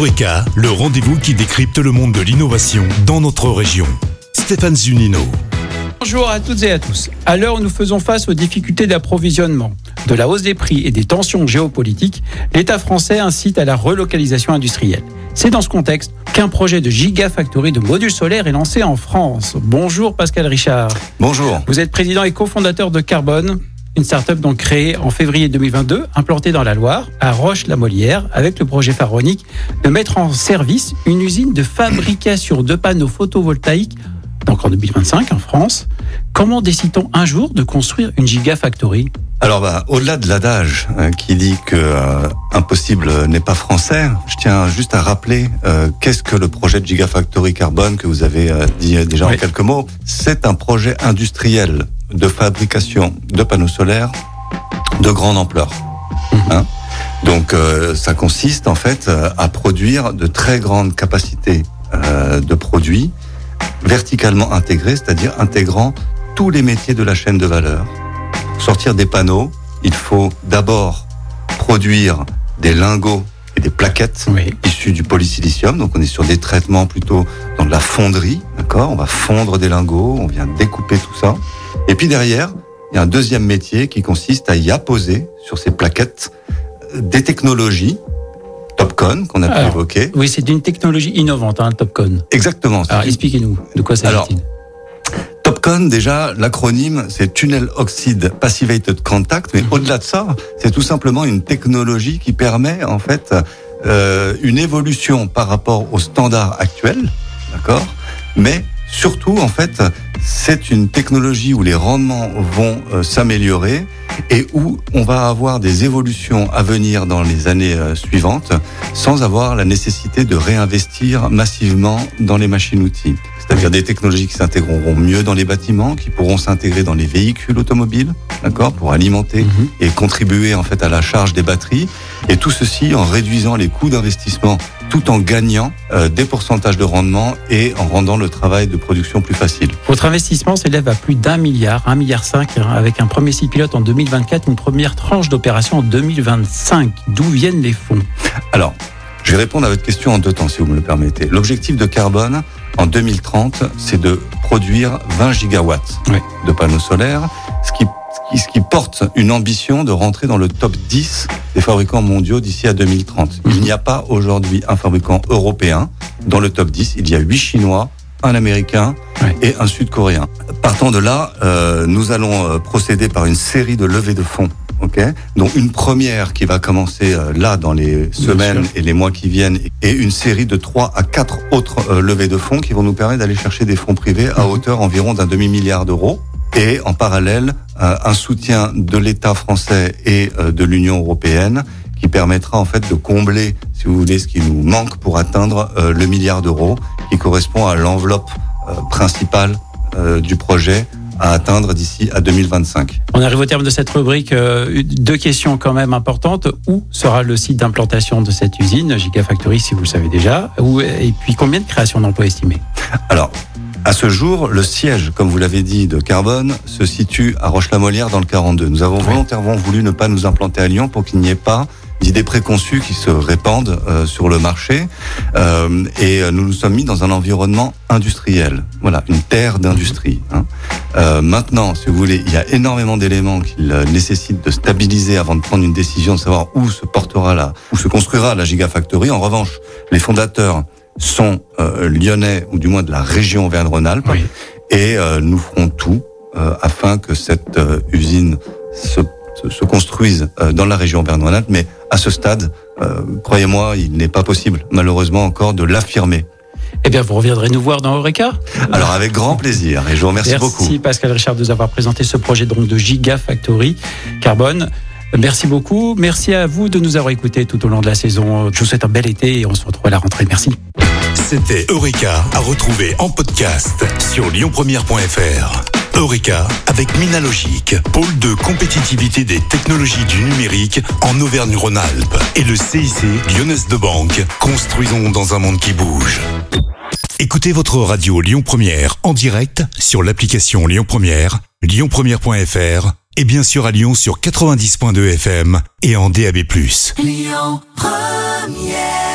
Eureka, le rendez-vous qui décrypte le monde de l'innovation dans notre région. Stéphane Zunino. Bonjour à toutes et à tous. À l'heure où nous faisons face aux difficultés d'approvisionnement, de la hausse des prix et des tensions géopolitiques, l'État français incite à la relocalisation industrielle. C'est dans ce contexte qu'un projet de gigafactory de modules solaires est lancé en France. Bonjour Pascal Richard. Bonjour. Vous êtes président et cofondateur de Carbone, une start-up donc créée en février 2022, implantée dans la Loire, à Roche-la-Molière, avec le projet pharaonique de mettre en service une usine de fabrication de panneaux photovoltaïques, donc en 2025 en France. Comment décide-t-on un jour de construire une gigafactory? Alors, bah, au-delà de l'adage euh, qui dit que euh, impossible n'est pas français, je tiens juste à rappeler euh, qu'est-ce que le projet de Gigafactory Carbone que vous avez dit déjà Oui. en quelques mots? C'est un projet industriel de fabrication de panneaux solaires de grande ampleur. Hein Donc, euh, ça consiste en fait euh, à produire de très grandes capacités euh, de produits verticalement intégrés, c'est-à-dire intégrant tous les métiers de la chaîne de valeur. Pour sortir des panneaux, il faut d'abord produire des lingots et des plaquettes Oui. issus du polysilicium. Donc on est sur des traitements plutôt dans de la fonderie, d'accord? On va fondre des lingots, on vient découper tout ça. Et puis derrière, il y a un deuxième métier qui consiste à y apposer sur ces plaquettes euh, des technologies Topcon qu'on a pu évoquer. Oui, c'est une technologie innovante, hein, Topcon. Exactement. Alors expliquez-nous, de quoi Alors, s'agit-il Topcon, déjà, l'acronyme, c'est Tunnel Oxide Passivated Contact, mais Mhm. au-delà de ça, c'est tout simplement une technologie qui permet, en fait, euh, une évolution par rapport aux standards actuels, d'accord? Mais surtout, en fait, c'est une technologie où les rendements vont euh, s'améliorer et où on va avoir des évolutions à venir dans les années euh, suivantes sans avoir la nécessité de réinvestir massivement dans les machines-outils. C'est-à-dire des technologies qui s'intégreront mieux dans les bâtiments, qui pourront s'intégrer dans les véhicules automobiles, d'accord, pour alimenter Mhm. et contribuer en fait à la charge des batteries. Et tout ceci en réduisant les coûts d'investissement, tout en gagnant euh, des pourcentages de rendement et en rendant le travail de production plus facile. Votre investissement s'élève à plus d'un milliard, un milliard cinq, hein, avec un premier site pilote en 2024, une première tranche d'opération en 2025. D'où viennent les fonds? Alors, je vais répondre à votre question en deux temps, si vous me le permettez. L'objectif de carbone en 2030, c'est de produire 20 gigawatts Oui. de panneaux solaires, qui, porte une ambition de rentrer dans le top 10 des fabricants mondiaux d'ici à 2030. Il n'y a pas aujourd'hui un fabricant européen dans le top 10. Il y a huit Chinois, un Américain et un Sud-Coréen. Partant de là, euh, nous allons euh, procéder par une série de levées de fonds. ok? Dont une première qui va commencer euh, là dans les semaines et les mois qui viennent, et une série de trois à quatre autres euh, levées de fonds qui vont nous permettre d'aller chercher des fonds privés à Mhm. hauteur environ d'un demi-milliard d'euros. Et en parallèle, euh, un soutien de l'État français et euh, de l'Union européenne qui permettra en fait de combler, si vous voulez, ce qui nous manque pour atteindre euh, le milliard d'euros, qui correspond à l'enveloppe principale du projet à atteindre d'ici à 2025. On arrive au terme de cette rubrique. euh, deux questions quand même importantes. Où sera le site d'implantation de cette usine, Gigafactory, si vous le savez déjà? Où- Et puis combien de créations d'emplois estimées? Alors, à ce jour, le siège, comme vous l'avez dit, de Carbone se situe à Roche-la-Molière dans le 42. Nous avons volontairement voulu ne pas nous implanter à Lyon pour qu'il n'y ait pas d'idées préconçues qui se répandent euh, sur le marché. Euh, et euh, nous nous sommes mis dans un environnement industriel. Voilà, une terre d'industrie. hein. Euh, maintenant, si vous voulez, il y a énormément d'éléments qu'il euh, nécessite de stabiliser avant de prendre une décision de savoir où se portera la, où se construira la Gigafactory. En revanche, les fondateurs sont euh, lyonnais ou du moins de la région Auvergne-Rhône-Alpes Oui. et euh, nous ferons tout euh, afin que cette euh, usine se, se, se construise euh, dans la région Auvergne-Rhône-Alpes. Mais à ce stade, euh, croyez-moi, il n'est pas possible, malheureusement encore, de l'affirmer. Eh bien, vous reviendrez nous voir dans Eureka Alors avec grand plaisir et je vous remercie beaucoup. Merci Pascal Richard de nous avoir présenté ce projet donc de Gigafactory Carbone. Merci beaucoup. Merci à vous de nous avoir écoutés tout au long de la saison. Je vous souhaite un bel été et on se retrouve à la rentrée. Merci. C'était Eureka à retrouver en podcast sur lyonpremière.fr. Eureka avec Minalogic, pôle de compétitivité des technologies du numérique en Auvergne-Rhône-Alpes et le CIC Lyonnaise de Banque. Construisons dans un monde qui bouge. Écoutez votre radio Lyon Première en direct sur l'application Lyon Première, lyonpremière.fr et bien sûr à Lyon sur 90.2 FM et en DAB+. Lyon Première